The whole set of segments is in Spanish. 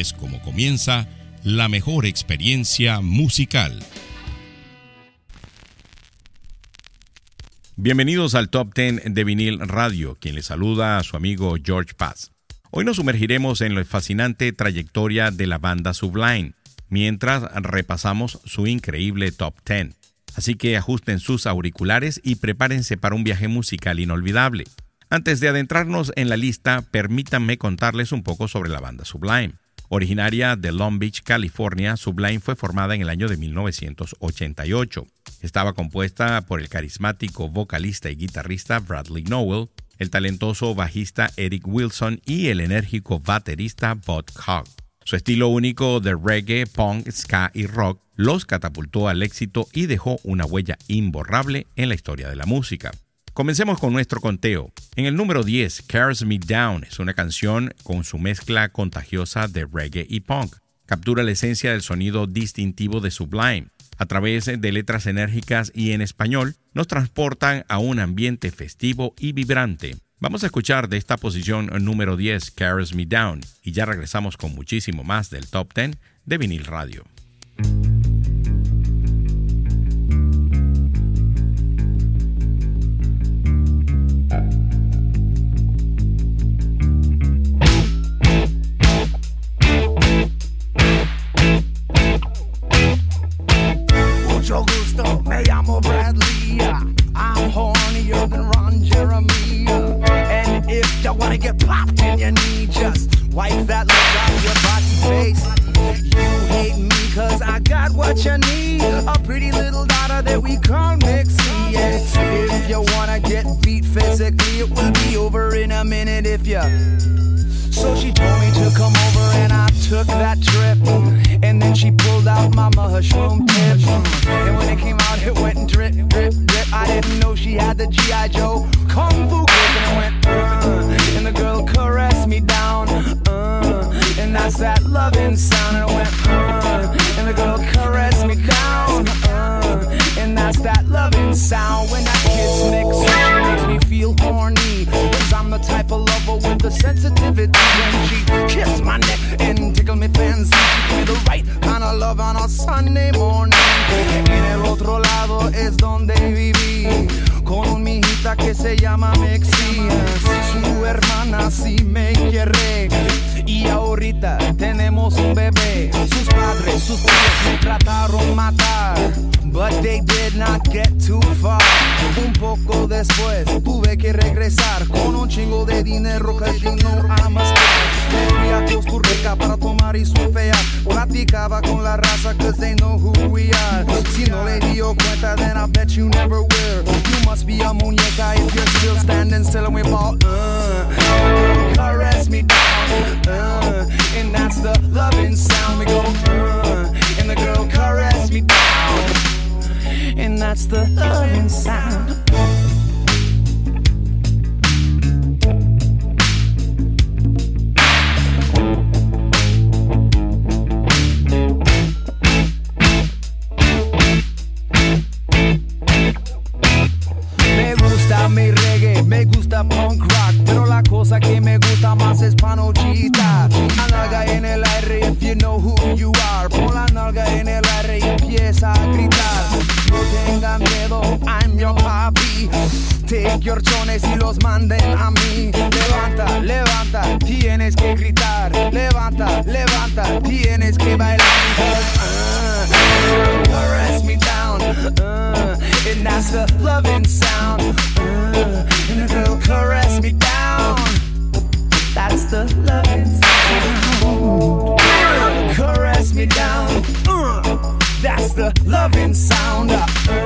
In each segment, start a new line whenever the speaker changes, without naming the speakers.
es como comienza la mejor experiencia musical. Bienvenidos al Top 10 de vinil radio, quien le saluda a su amigo George Paz. Hoy nos sumergiremos en la fascinante trayectoria de la banda Sublime, mientras repasamos su increíble Top 10. Así que ajusten sus auriculares y prepárense para un viaje musical inolvidable. Antes de adentrarnos en la lista, permítanme contarles un poco sobre la banda Sublime. Originaria de Long Beach, California, Sublime fue formada en el año de 1988. Estaba compuesta por el carismático vocalista y guitarrista Bradley Nowell, el talentoso bajista Eric Wilson y el enérgico baterista Bud Hogg. Su estilo único de reggae, punk, ska y rock los catapultó al éxito y dejó una huella imborrable en la historia de la música. Comencemos con nuestro conteo. En el número 10, Cares Me Down es una canción con su mezcla contagiosa de reggae y punk. Captura la esencia del sonido distintivo de Sublime. A través de letras enérgicas y en español, nos transportan a un ambiente festivo y vibrante. Vamos a escuchar de esta posición número 10, Cares Me Down, y ya regresamos con muchísimo más del Top 10 de vinil radio.
mucho gusto, me llamo Bradley. I'm hornier than Ron Jeremy. And if you wanna get popped in your knee, just wipe that look off your body face. You hate me cause I got what you need. A pretty little daughter that we call Mixy. And if you wanna get beat physically, it will be over in a minute if you. So she told me to come over and I took that trip, and then she pulled out mama mushroom shroom tip. And when it came out, it went drip, drip, drip. I didn't know she had the G.I. Joe Kung Fu grip, and it went, uh, and the girl caressed me down, uh, and that's that loving sound, and it went, uh, and the girl caressed me down, uh, and that's that loving sound when I the sensitivity when she kissed my neck and tickled me fancy. She gave me the right kind of love on a Sunday morning. En el otro lado es donde viví con un mijita que se llama Mexi. Su hermana sí me quiere. Y ahorita tenemos un bebé. Sus padres, sus padres me trataron matar But they did not get too far. Un poco después tuve que regresar con un chingo de dinero que yo no amascar. Fui a Costa Rica para tomar y surfear. Platicaba con la raza cause they know who we are. Si no le dio cuenta, then I bet you never will. You must be a muñeca if you're still standing still and we fall. Uh, caress me down. Uh, and that's the loving sound. We go, uh, and the girl caress me down and that's the loving sound. Me gusta mi reggae, me gusta punk rock, pero la cosa que me gusta más es panochita, anaga en el empieza a gritar. No tengan miedo, I'm your papi. Take your chones y los manden a mí. Levanta, levanta, tienes que gritar. Levanta, levanta, tienes que bailar. Uh, caress me down, uh, and that's the loving sound. Uh, and caress me down. That's the loving sound. Caress me down. the loving sound.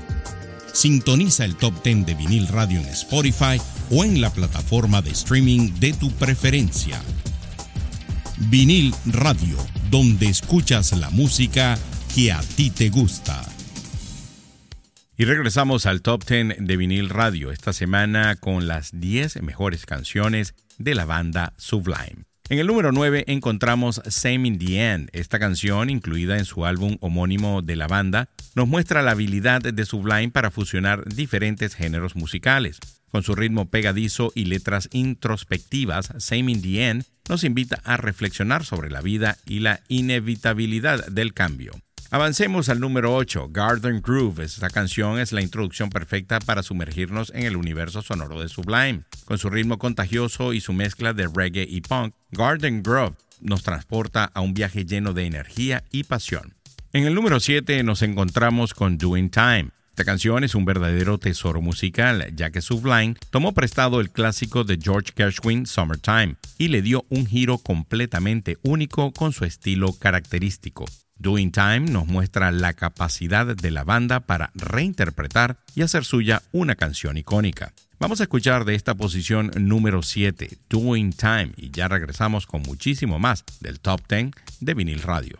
Sintoniza el top 10 de vinil radio en Spotify o en la plataforma de streaming de tu preferencia. Vinil Radio, donde escuchas la música que a ti te gusta. Y regresamos al top 10 de vinil radio esta semana con las 10 mejores canciones de la banda Sublime. En el número 9 encontramos Same in the End. Esta canción, incluida en su álbum homónimo de la banda, nos muestra la habilidad de Sublime para fusionar diferentes géneros musicales. Con su ritmo pegadizo y letras introspectivas, Same in the End nos invita a reflexionar sobre la vida y la inevitabilidad del cambio. Avancemos al número 8, Garden Groove. Esta canción es la introducción perfecta para sumergirnos en el universo sonoro de Sublime. Con su ritmo contagioso y su mezcla de reggae y punk, Garden Groove nos transporta a un viaje lleno de energía y pasión. En el número 7 nos encontramos con Doing Time. Esta canción es un verdadero tesoro musical, ya que Sublime tomó prestado el clásico de George Gershwin Summertime y le dio un giro completamente único con su estilo característico. Doing Time nos muestra la capacidad de la banda para reinterpretar y hacer suya una canción icónica. Vamos a escuchar de esta posición número 7, Doing Time, y ya regresamos con muchísimo más del Top 10 de Vinil Radio.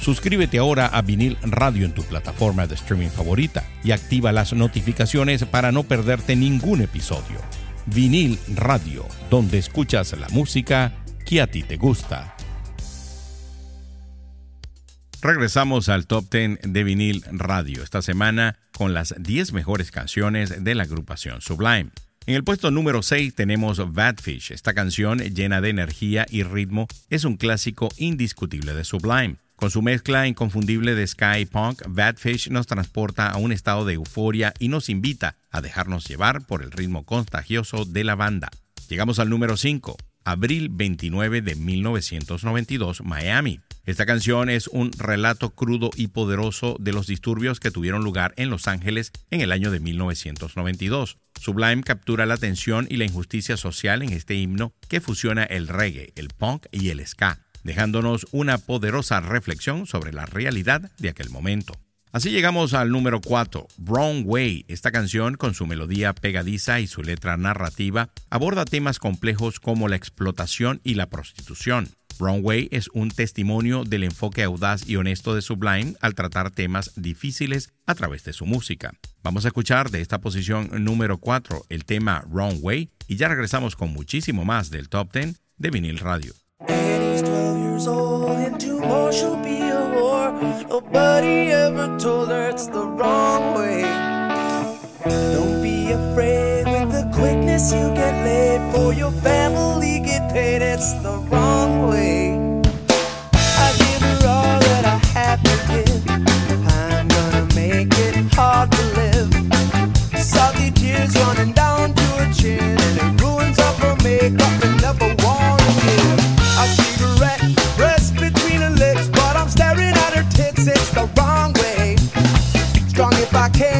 Suscríbete ahora a Vinil Radio en tu plataforma de streaming favorita y activa las notificaciones para no perderte ningún episodio. Vinil Radio, donde escuchas la música que a ti te gusta. Regresamos al Top 10 de Vinil Radio esta semana con las 10 mejores canciones de la agrupación Sublime. En el puesto número 6 tenemos Badfish. Esta canción, llena de energía y ritmo, es un clásico indiscutible de Sublime. Con su mezcla inconfundible de sky punk, Badfish nos transporta a un estado de euforia y nos invita a dejarnos llevar por el ritmo contagioso de la banda. Llegamos al número 5, abril 29 de 1992, Miami. Esta canción es un relato crudo y poderoso de los disturbios que tuvieron lugar en Los Ángeles en el año de 1992. Sublime captura la tensión y la injusticia social en este himno que fusiona el reggae, el punk y el ska dejándonos una poderosa reflexión sobre la realidad de aquel momento. Así llegamos al número 4, Wrong Way. Esta canción, con su melodía pegadiza y su letra narrativa, aborda temas complejos como la explotación y la prostitución. Wrong Way es un testimonio del enfoque audaz y honesto de Sublime al tratar temas difíciles a través de su música. Vamos a escuchar de esta posición número 4 el tema Wrong Way y ya regresamos con muchísimo más del Top 10 de Vinil Radio.
Old, she'll be a war. Nobody ever told her it's the wrong way. Don't be afraid with the quickness you get laid for your family get paid. It's the wrong way. I give her all that I have to give. I'm gonna make it hard to live. Tears running down I can,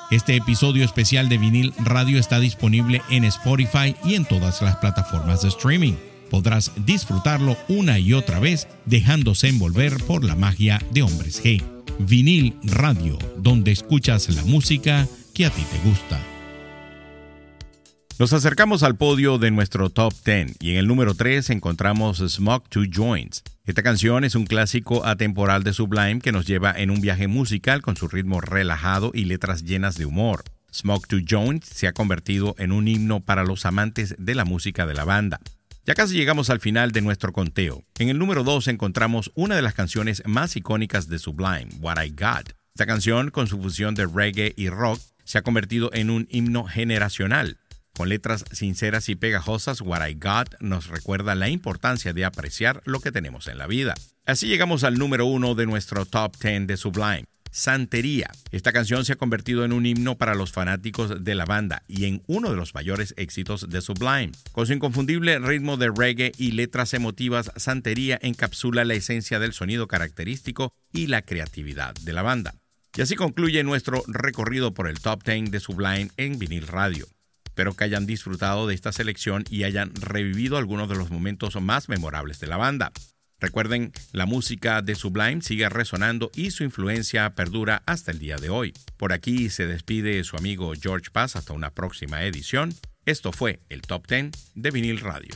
Este episodio especial de vinil radio está disponible en Spotify y en todas las plataformas de streaming. Podrás disfrutarlo una y otra vez dejándose envolver por la magia de Hombres G. Vinil Radio, donde escuchas la música que a ti te gusta. Nos acercamos al podio de nuestro top 10 y en el número 3 encontramos Smoke Two Joints. Esta canción es un clásico atemporal de Sublime que nos lleva en un viaje musical con su ritmo relajado y letras llenas de humor. Smoke Two Joints se ha convertido en un himno para los amantes de la música de la banda. Ya casi llegamos al final de nuestro conteo. En el número 2 encontramos una de las canciones más icónicas de Sublime, What I Got. Esta canción, con su fusión de reggae y rock, se ha convertido en un himno generacional. Con letras sinceras y pegajosas, What I Got nos recuerda la importancia de apreciar lo que tenemos en la vida. Así llegamos al número uno de nuestro top 10 de Sublime. Santería. Esta canción se ha convertido en un himno para los fanáticos de la banda y en uno de los mayores éxitos de Sublime. Con su inconfundible ritmo de reggae y letras emotivas, Santería encapsula la esencia del sonido característico y la creatividad de la banda. Y así concluye nuestro recorrido por el top 10 de Sublime en vinil radio. Espero que hayan disfrutado de esta selección y hayan revivido algunos de los momentos más memorables de la banda. Recuerden, la música de Sublime sigue resonando y su influencia perdura hasta el día de hoy. Por aquí se despide su amigo George Paz hasta una próxima edición. Esto fue el Top 10 de Vinil Radio.